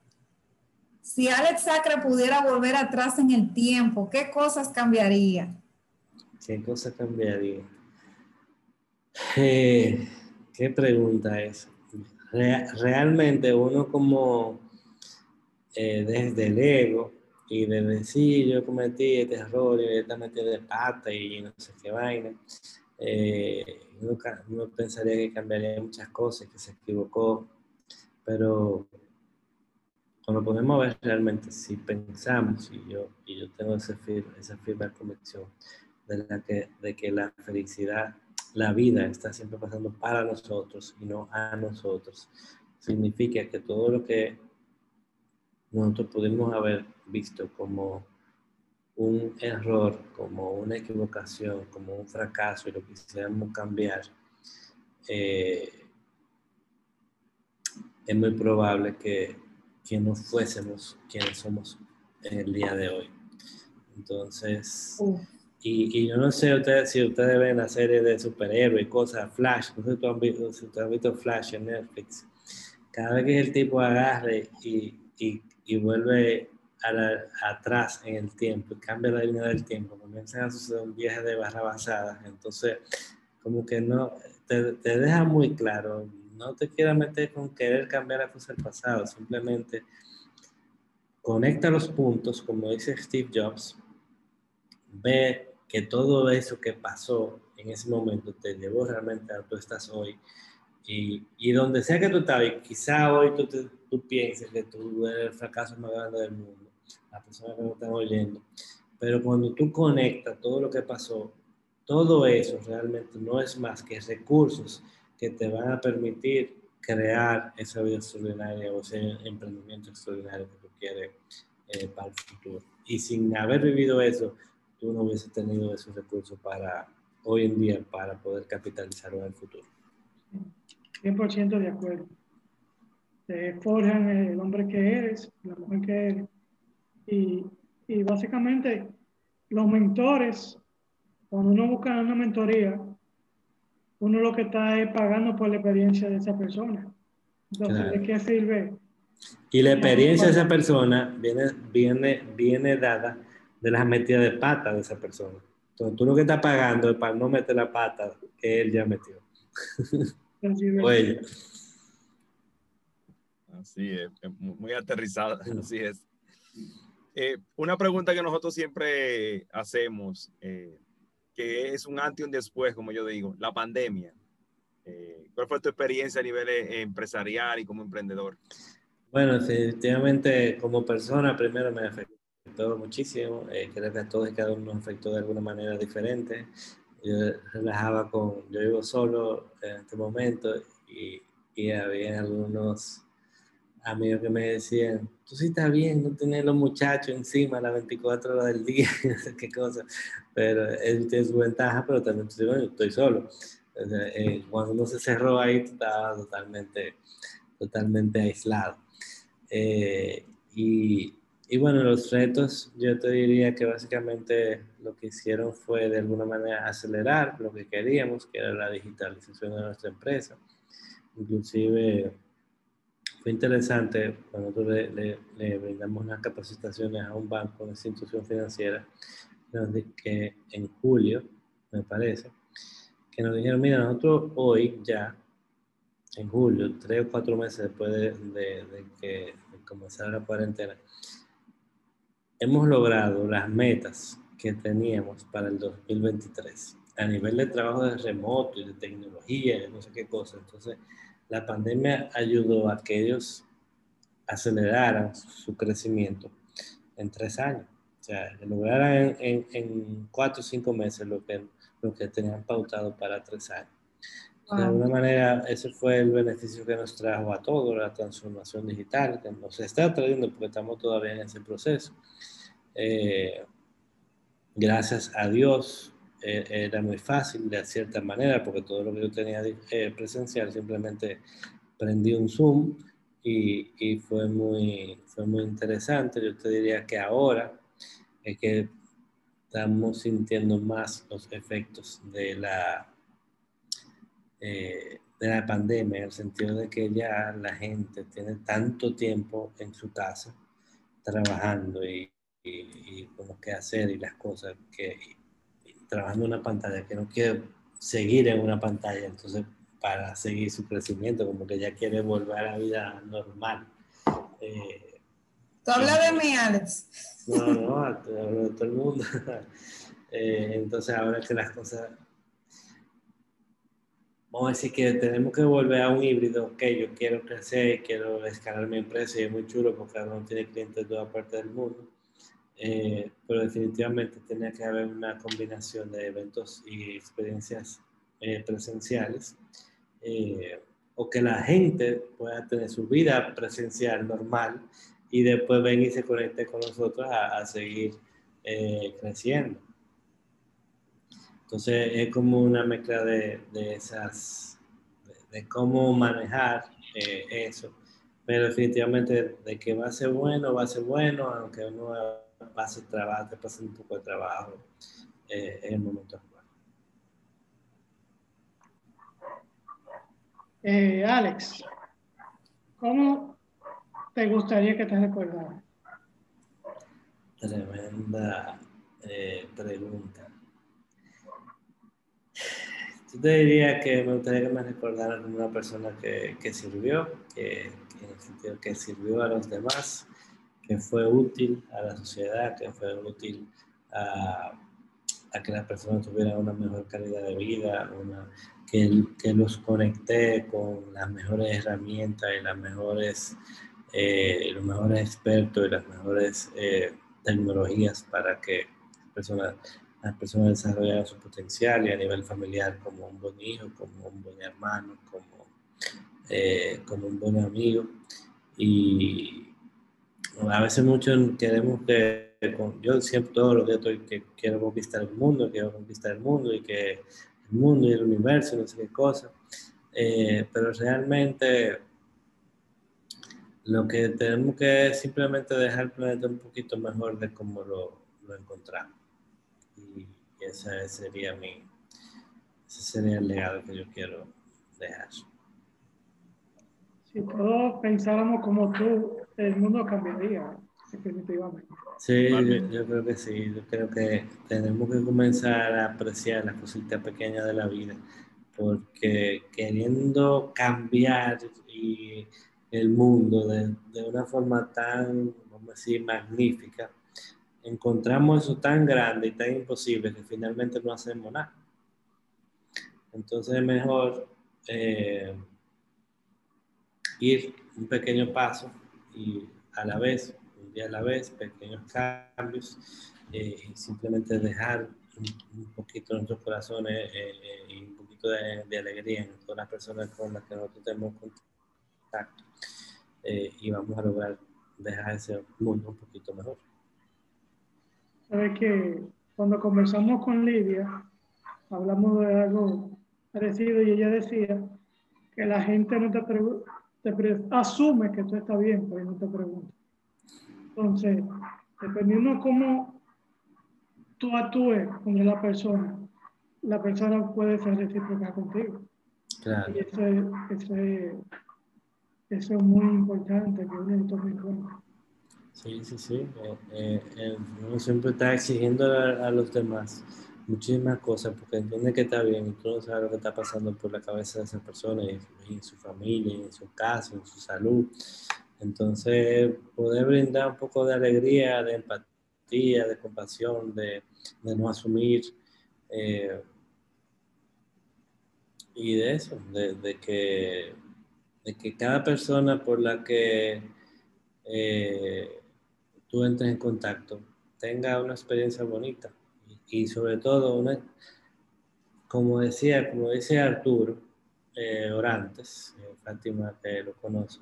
Si Alex Sacra pudiera volver atrás en el tiempo, ¿qué cosas cambiaría? ¿Qué cosa cambiaría? Eh, ¿Qué pregunta es? Re- realmente uno como eh, desde el ego y de decir yo cometí este error y esta metí de pata y no sé qué vaina, eh, pensaría que cambiaría muchas cosas, que se equivocó, pero cuando podemos ver realmente si pensamos y yo, y yo tengo ese fir- esa firme convicción de, la que, de que la felicidad, la vida está siempre pasando para nosotros y no a nosotros, significa que todo lo que nosotros pudimos haber visto como un error, como una equivocación, como un fracaso y lo quisiéramos cambiar, eh, es muy probable que, que no fuésemos quienes somos en el día de hoy. Entonces, y, y yo no sé ustedes, si ustedes ven la serie de superhéroes cosas, Flash, no sé si tú has visto, si visto Flash en Netflix. Cada vez que el tipo agarre y, y, y vuelve a la- atrás en el tiempo cambia la línea del tiempo, comienzan a suceder un viaje de barra basada. Entonces, como que no, te, te deja muy claro, no te quieras meter con querer cambiar las cosas del pasado, simplemente conecta los puntos, como dice Steve Jobs, ve que todo eso que pasó en ese momento te llevó realmente a donde estás hoy. Y, y donde sea que tú estás, y quizá hoy tú, te- tú pienses que tú eres el fracaso más grande del mundo, las personas que nos están oyendo, pero cuando tú conectas todo lo que pasó, todo eso realmente no es más que recursos que te van a permitir crear esa vida extraordinaria o ese emprendimiento extraordinario que tú quieres eh, para el futuro. Y sin haber vivido eso, tú no hubieses tenido esos recursos para hoy en día para poder capitalizarlo en el futuro. 100% de acuerdo. Te forjan el hombre que eres, la mujer que eres. Y, y básicamente los mentores, cuando uno busca una mentoría, uno lo que está es pagando por la experiencia de esa persona. Entonces, Claro. ¿de qué sirve? Y la experiencia de esa persona viene, viene, viene dada de las metidas de pata de esa persona. Entonces tú lo que estás pagando es para no meter la pata que él ya metió. *laughs* Así es. Así es, es mu- muy aterrizada, *laughs* así es. Eh, una pregunta que nosotros siempre hacemos, eh, que es un antes y un después, como yo digo, la pandemia. Eh, ¿Cuál fue tu experiencia a nivel eh, empresarial y como emprendedor? Bueno, definitivamente como persona primero me afectó muchísimo, eh, creo que a todos y cada uno nos afectó de alguna manera diferente. Yo relajaba con, yo vivo solo en este momento y, y había algunos amigos que me decían, tú sí estás bien, no tienes los muchachos encima las 24 horas del día, *laughs* no qué cosa, pero él tiene su ventaja, pero también estoy solo. Eh, cuando uno se cerró ahí, estaba totalmente, totalmente aislado. Eh, y, y, bueno, los retos, yo te diría que básicamente lo que hicieron fue de alguna manera acelerar lo que queríamos, que era la digitalización de nuestra empresa. Inclusive fue interesante cuando nosotros le, le, brindamos unas capacitaciones a un banco, una institución financiera, que en julio, me parece, que nos dijeron, mira, nosotros hoy ya, en julio, tres o cuatro meses después de, de, que comenzara la cuarentena, hemos logrado las metas que teníamos para el 2023 a nivel de trabajo de remoto y de tecnología y no sé qué cosa. Entonces, la pandemia ayudó a que ellos aceleraran su crecimiento en tres años. O sea, lograran en, en, cuatro o cinco meses lo que, lo que tenían pautado para tres años. De alguna manera, ese fue el beneficio que nos trajo a todos, la transformación digital, que nos está trayendo porque estamos todavía en ese proceso. Eh, gracias a Dios, era muy fácil de cierta manera, porque todo lo que yo tenía eh, presencial simplemente prendí un Zoom y, y, fue, muy, fue muy interesante. Yo te diría que ahora es que estamos sintiendo más los efectos de la, eh, de la pandemia, en el sentido de que ya la gente tiene tanto tiempo en su casa trabajando y, y, y como que hacer y las cosas que trabajando en una pantalla, que no quiere seguir en una pantalla, entonces para seguir su crecimiento, como que ya quiere volver a la vida normal. Eh, ¿Tú hablas de mí, Alex? No, no, hablo de todo el mundo. *laughs* Eh, entonces ahora que las cosas... Vamos a decir que tenemos que volver a un híbrido, ok, yo quiero crecer, quiero escalar mi empresa y es muy chulo porque ahora uno tiene clientes de toda parte del mundo eh, pero definitivamente tenía que haber una combinación de eventos y experiencias eh, presenciales, eh, o que la gente pueda tener su vida presencial normal y después venir y se conecte con nosotros a, seguir creciendo. Entonces es como una mezcla de, de esas, de, cómo manejar eso, pero definitivamente de que va a ser bueno, va a ser bueno, aunque uno pase trabajo, te pase un poco de trabajo eh, en el momento actual. Eh, Alex, ¿cómo te gustaría que te recordaran? Tremenda eh, pregunta. Yo te diría que me gustaría que me recordaran como una persona que, que sirvió, que, que, en el sentido que sirvió a los demás, que fue útil a la sociedad, que fue útil a, a que las personas tuvieran una mejor calidad de vida, una, que, que los conecté con las mejores herramientas y las mejores, eh, los mejores expertos y las mejores eh, tecnologías para que personas, las personas desarrollaran su potencial y a nivel familiar como un buen hijo, como un buen hermano, como, eh, como un buen amigo. Y, a veces muchos queremos que, yo siempre todo lo que estoy, que quiero conquistar el mundo, quiero conquistar el mundo y que el mundo y el universo, no sé qué cosa, eh, pero realmente lo que tenemos que es simplemente dejar el planeta un poquito mejor de cómo lo, lo encontramos. Y, ese sería mi, ese sería el legado que yo quiero dejar. Si todos pensáramos como tú, el mundo cambiaría, definitivamente. Sí, yo, creo que sí. Yo creo que tenemos que comenzar a apreciar las cositas pequeñas de la vida, porque queriendo cambiar el mundo de, de una forma tan, vamos a decir, magnífica, encontramos eso tan grande y tan imposible que finalmente no hacemos nada. Entonces es mejor eh, ir un pequeño paso y a la vez un día a la vez, pequeños cambios, eh, simplemente dejar un, poquito nuestros corazones eh, eh, y un poquito de, de, alegría en todas las personas con las que nosotros tenemos contacto. y vamos a lograr dejar ese mundo un poquito mejor. Sabes que cuando conversamos con Lidia, hablamos de algo parecido y ella decía que la gente no te, te asume que tú estás bien, pero no te pregunta. Entonces, dependiendo cómo tú actúes con la persona, la persona puede ser recíproca contigo. Claro. Y eso es, eso es, muy importante que uno tome en cuenta. Sí, sí, sí. Eh, eh, eh, uno siempre está exigiendo a, a los demás muchísimas cosas porque entiende que está bien y tú no sabes lo que está pasando por la cabeza de esas personas y, en su familia, en su casa, en su salud. Entonces, poder brindar un poco de alegría, de empatía, de compasión, de, no asumir eh, y de eso, de, de, que, de que cada persona por la que eh, tú entres en contacto tenga una experiencia bonita y sobre todo, una, como decía, como dice Arturo eh, Orantes, eh, Fátima que lo conoce,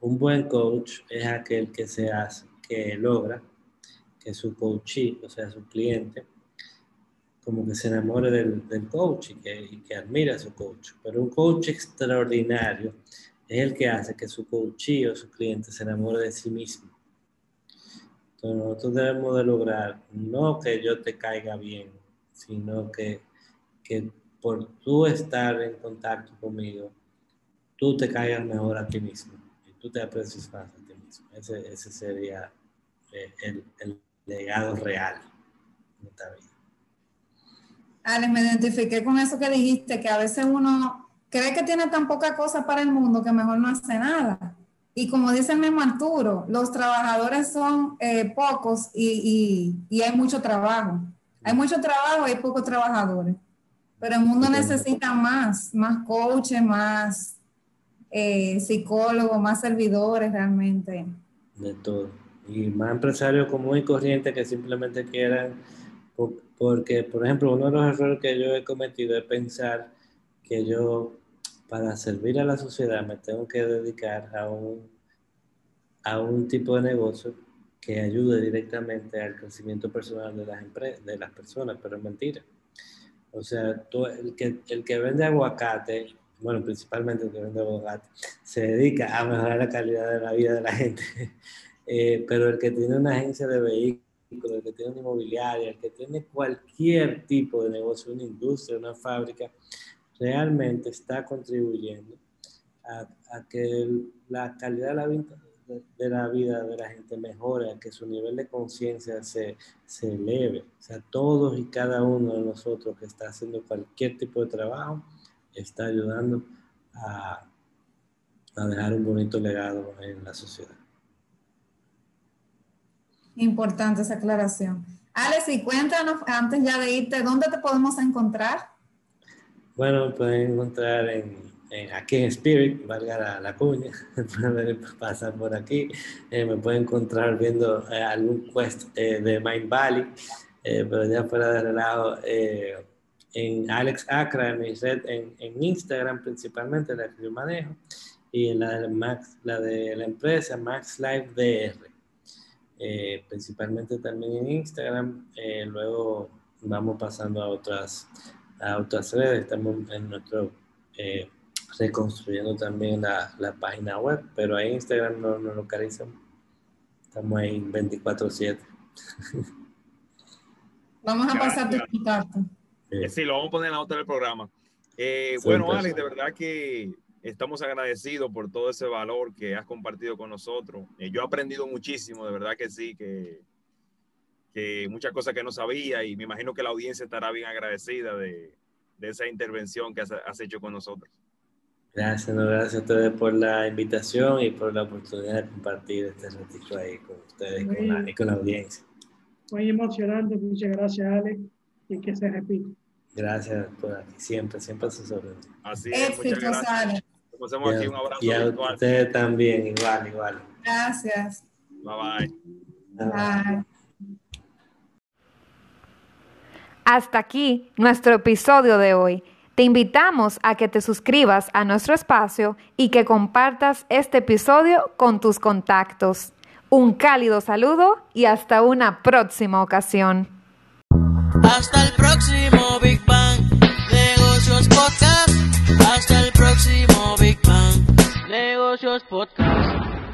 un buen coach es aquel que se hace, que logra que su coachee, o sea, su cliente, como que se enamore del, del coach y que, que admira a su coach. Pero un coach extraordinario es el que hace que su coachee o su cliente se enamore de sí mismo entonces nosotros debemos de lograr no que yo te caiga bien, sino que, que por tú estar en contacto conmigo, tú te caigas mejor a ti mismo y tú te aprecies más a ti mismo. Ese, ese sería eh, el, el, legado real de esta vida. Alex, me identifiqué con eso que dijiste, que a veces uno cree que tiene tan poca cosa para el mundo que mejor no hace nada. Y como dice el mismo Arturo, los trabajadores son eh, pocos y, y, hay mucho trabajo. Hay mucho trabajo y hay pocos trabajadores. Pero el mundo necesita más, más coaches, más eh, psicólogos, más servidores realmente. De todo. Y más empresarios común y corriente que simplemente quieran, porque, por ejemplo, uno de los errores que yo he cometido es pensar que yo para servir a la sociedad me tengo que dedicar a un, a un tipo de negocio que ayude directamente al crecimiento personal de las, empresas, de las personas, pero es mentira. O sea, el, que, el que vende aguacate, bueno, principalmente el que vende aguacate, se dedica a mejorar la calidad de la vida de la gente. *laughs* Eh, pero el que tiene una agencia de vehículos, el que tiene una inmobiliaria, el que tiene cualquier tipo de negocio, una industria, una fábrica, realmente está contribuyendo a, que la calidad de la, vida, de, la vida de la gente mejore, a que su nivel de conciencia se, se eleve. O sea, todos y cada uno de nosotros que está haciendo cualquier tipo de trabajo está ayudando a, a dejar un bonito legado en la sociedad. Importante esa aclaración. Alex, y cuéntanos antes ya de irte, ¿dónde te podemos encontrar? Bueno, pueden encontrar en, aquí en Spirit, valga la, cuña, *laughs* pueden pasar por aquí. Eh, me pueden encontrar viendo eh, algún quest eh, de Mind Valley, pero ya fuera de relajo, en Alex Acra, en mi red, en, en, Instagram principalmente, la que yo manejo, y en la de, Max, la, de la empresa Max Life DR. principalmente también en Instagram, luego vamos pasando a otras a otras redes. Estamos en nuestro eh, reconstruyendo también la, la, página web, pero ahí Instagram no nos localizamos. Estamos ahí 24/7. *laughs* Vamos a pasar de contacto. Sí, lo vamos a poner en la otra del programa. Eh, bueno, Alex, de verdad que estamos agradecidos por todo ese valor que has compartido con nosotros. Eh, yo he aprendido muchísimo, de verdad que sí, que que muchas cosas que no sabía y me imagino que la audiencia estará bien agradecida de, de esa intervención que has, has, hecho con nosotros. Gracias, no, gracias a ustedes por la invitación y por la oportunidad de compartir este ratito ahí con ustedes muy, con la, y con la audiencia. Muy emocionante, muchas gracias Alex y que se repita. Gracias por aquí, siempre, siempre a sus órdenes. Así es, muchas gracias. Hacemos aquí un abrazo. Y a ustedes también, igual, igual. Gracias. Bye bye. Bye. Hasta aquí nuestro episodio de hoy. Te invitamos a que te suscribas a nuestro espacio y que compartas este episodio con tus contactos. Un cálido saludo y hasta una próxima ocasión. Hasta el próximo Big Bang Negocios Podcast. Hasta el próximo Big Bang Negocios Podcast.